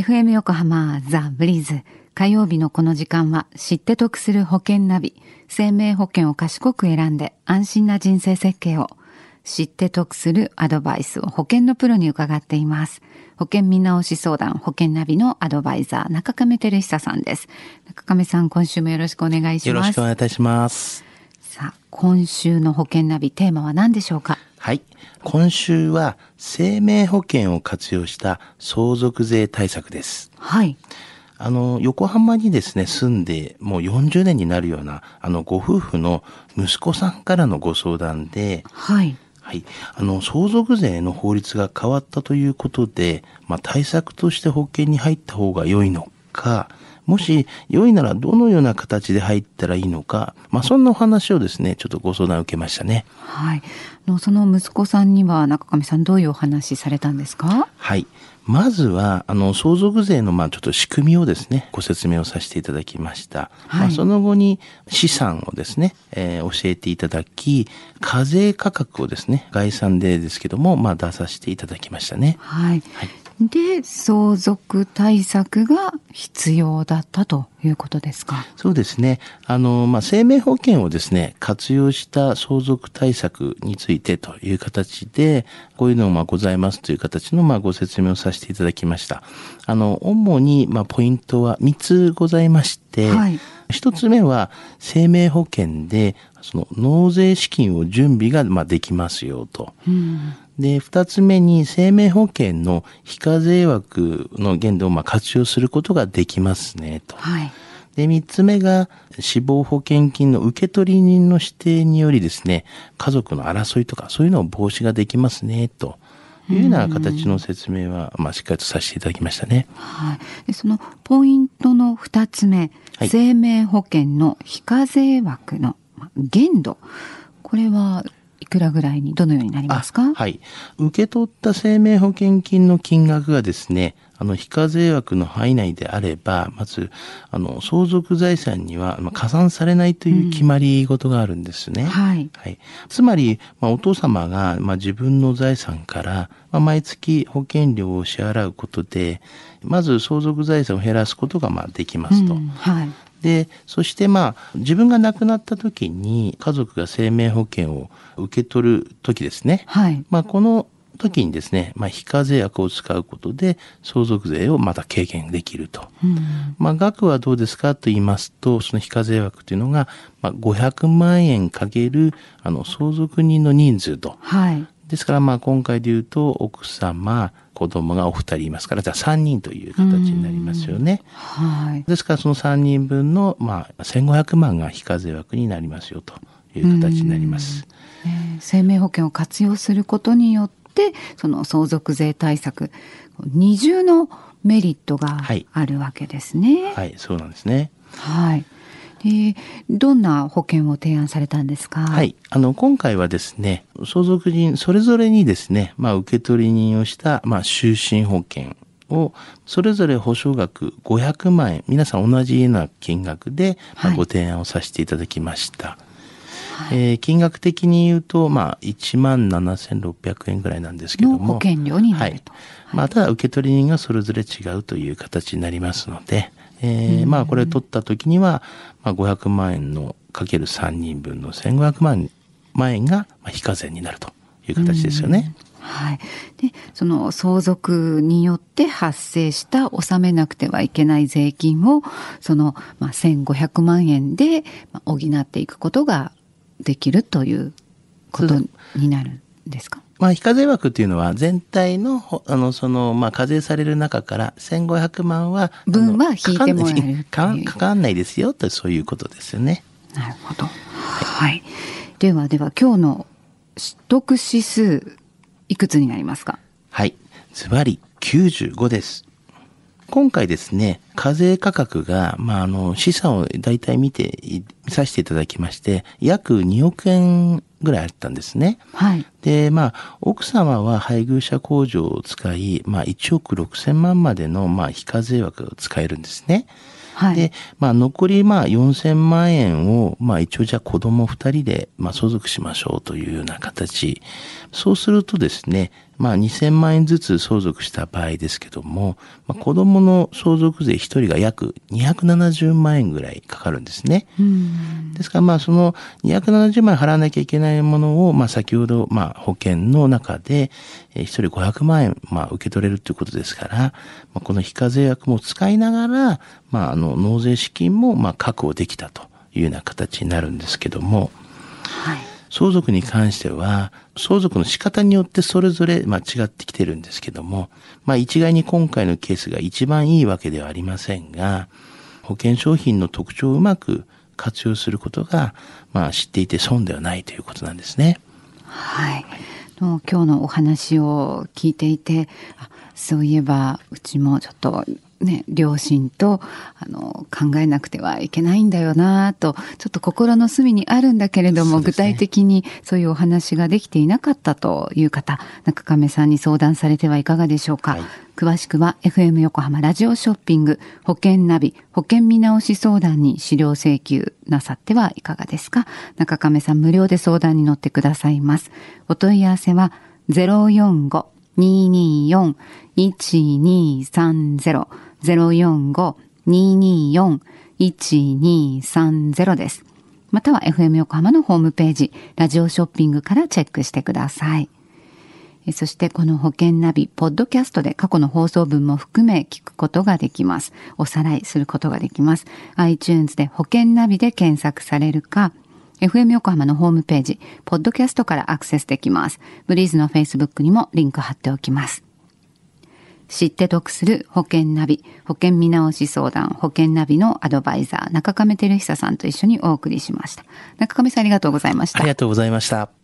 FM 横浜ザ・ブリーズ。火曜日のこの時間は知って得する保険ナビ。生命保険を賢く選んで安心な人生設計を。知って得するアドバイスを保険のプロに伺っています。保険見直し相談保険ナビのアドバイザー中亀照久さんです。中亀さん今週もよろしくお願いします。よろしくお願いいたします。さあ今週の保険ナビテーマは何でしょうか？はい。今週は生命保険を活用した相続税対策です。はい。あの、横浜にですね、住んでもう40年になるような、あの、ご夫婦の息子さんからのご相談で、はい。はい。あの、相続税の法律が変わったということで、まあ、対策として保険に入った方が良いのか、もし良いならどのような形で入ったらいいのか、まあ、そんなお話をですね、ちょっとご相談を受けましたね。はいあのその息子さんには中上さんどういうお話されたんですか？はい。まずは、あの、相続税の、まあ、ちょっと仕組みをですね、ご説明をさせていただきました。はいまあ、その後に資産をですね、えー教えていただき、課税価格をですね、概算でですけども、まあ、出させていただきましたね。はい。はいで、相続対策が必要だったということですか？そうですね。あの、まあ、生命保険をですね、活用した相続対策についてという形で、こういうのもまあございますという形のまあご説明をさせていただきました。あの、主にまあポイントは3つございまして、はい一つ目は生命保険でその納税資金を準備がまあできますよと。うん。で、二つ目に生命保険の非課税枠の限度をまあ活用することができますねと。はい。で、三つ目が死亡保険金の受取人の指定によりですね、家族の争いとかそういうのを防止ができますねと。いうような形の説明は、まあ、しっかりとさせていただきましたね。はい。で、そのポイントの二つ目、はい生命保険の非課税枠のまあ限度。これはいくらぐらいにどのようになりますか？あはい。受け取った生命保険金の金額がですね、あの、非課税枠の範囲内であれば、まず、あの、相続財産には、まあ、加算されないという決まり事があるんですね。はい。はい。つまり、まあ、お父様が、まあ、自分の財産から、まあ、毎月保険料を支払うことで、まず相続財産を減らすことが、まあ、できますと。うんはい。で、そしてまあ、自分が亡くなった時に家族が生命保険を受け取る時ですね。はい。まあ、この時にですね、まあ、非課税枠を使うことで相続税をまた軽減できると。うん。まあ、額はどうですかと言いますと、その非課税枠というのが、まあ、500万円かける、あの、相続人の人数と。はい。ですから、まあ、今回で言うと、奥様、子供がお二人いますから、じゃあ3人という形になりますよね。はい。ですから、その3人分の、まあ、1500万が非課税枠になりますよという形になります。ね生命保険を活用することによってその相続税対策二重のメリットがはいあるわけですね。はい、そうなんですね。はい。でどんな保険を提案されたんですか？はい。あの、今回はですね、相続人それぞれにですね、まあ、受取人をした、まあ、終身保険を、それぞれ保証額500万円、皆さん同じような金額で、まあはいご提案をさせていただきました。えー金額的に言うと、まあ、1万7600円ぐらいなんですけども。の保険料になると。はい。まあ、ただ受取人がそれぞれ違うという形になりますので、えーまあ、これ取った時には、まあ、500万円のかける3人分の1500万万円がまあ非課税になるという形ですよね。はい。で、その相続によって発生した納めなくてはいけない税金を、その、まあ、1500万円でまあ補っていくことができるということになるんですか？まあ、非課税枠っていうのは全体のほ、あの、その、まあ、課税される中から1500万は、分は引いてもらえるかかんかかんないですよと、そういうことですよね。なるほど。はい。ではでは今日の取得指数いくつになりますか？はい。ズバリ95です。今回ですね、課税価格が、まあ、あの、資産を大体見て、い見させていただきまして、約2億円ぐらいあったんですね。はい。で、まあ、奥様は配偶者控除を使い、まあ、1億6千万までの、まあ、非課税枠を使えるんですね。はい。で、まあ、残り、まあ、4000万円を、まあ、一応じゃあ子供2人で、まあ、相続しましょうというような形。そうするとですね、まあ2000万円ずつ相続した場合ですけども、まあ、子供の相続税1人が約270万円ぐらいかかるんですね。ですからまあその270万円払わなきゃいけないものを、まあ先ほどまあ保険の中で1人500万円まあ受け取れるということですから、まあ、この非課税枠も使いながら、まああの納税資金もまあ確保できたというような形になるんですけども、はい相続に関しては、相続の仕方によってそれぞれ、まあ、違ってきてるんですけども、まあ、一概に今回のケースが一番いいわけではありませんが、保険商品の特徴をうまく活用することが、まあ、知っていて損ではないということなんですね。はい。今日のお話を聞いていて、そういえば、うちもちょっとね、両親と、あの、考えなくてはいけないんだよなと、ちょっと心の隅にあるんだけれども、ね、具体的にそういうお話ができていなかったという方、中亀さんに相談されてはいかがでしょうか。はい、詳しくは FM 横浜ラジオショッピング、保険ナビ、保険見直し相談に資料請求なさってはいかがですか。中亀さん無料で相談に乗ってくださいます。お問い合わせは045 224-1230 045-224-1230です。または FM 横浜のホームページ、ラジオショッピングからチェックしてください。そしてこの保険ナビ、ポッドキャストで過去の放送分も含め聞くことができます。おさらいすることができます。iTunes で保険ナビで検索されるか、FM 横浜のホームページ、ポッドキャストからアクセスできます。ブリーズの Facebook にもリンク貼っておきます。知って得する保険ナビ、保険見直し相談、保険ナビのアドバイザー、中亀照久さんと一緒にお送りしました。中亀さんありがとうございました。ありがとうございました。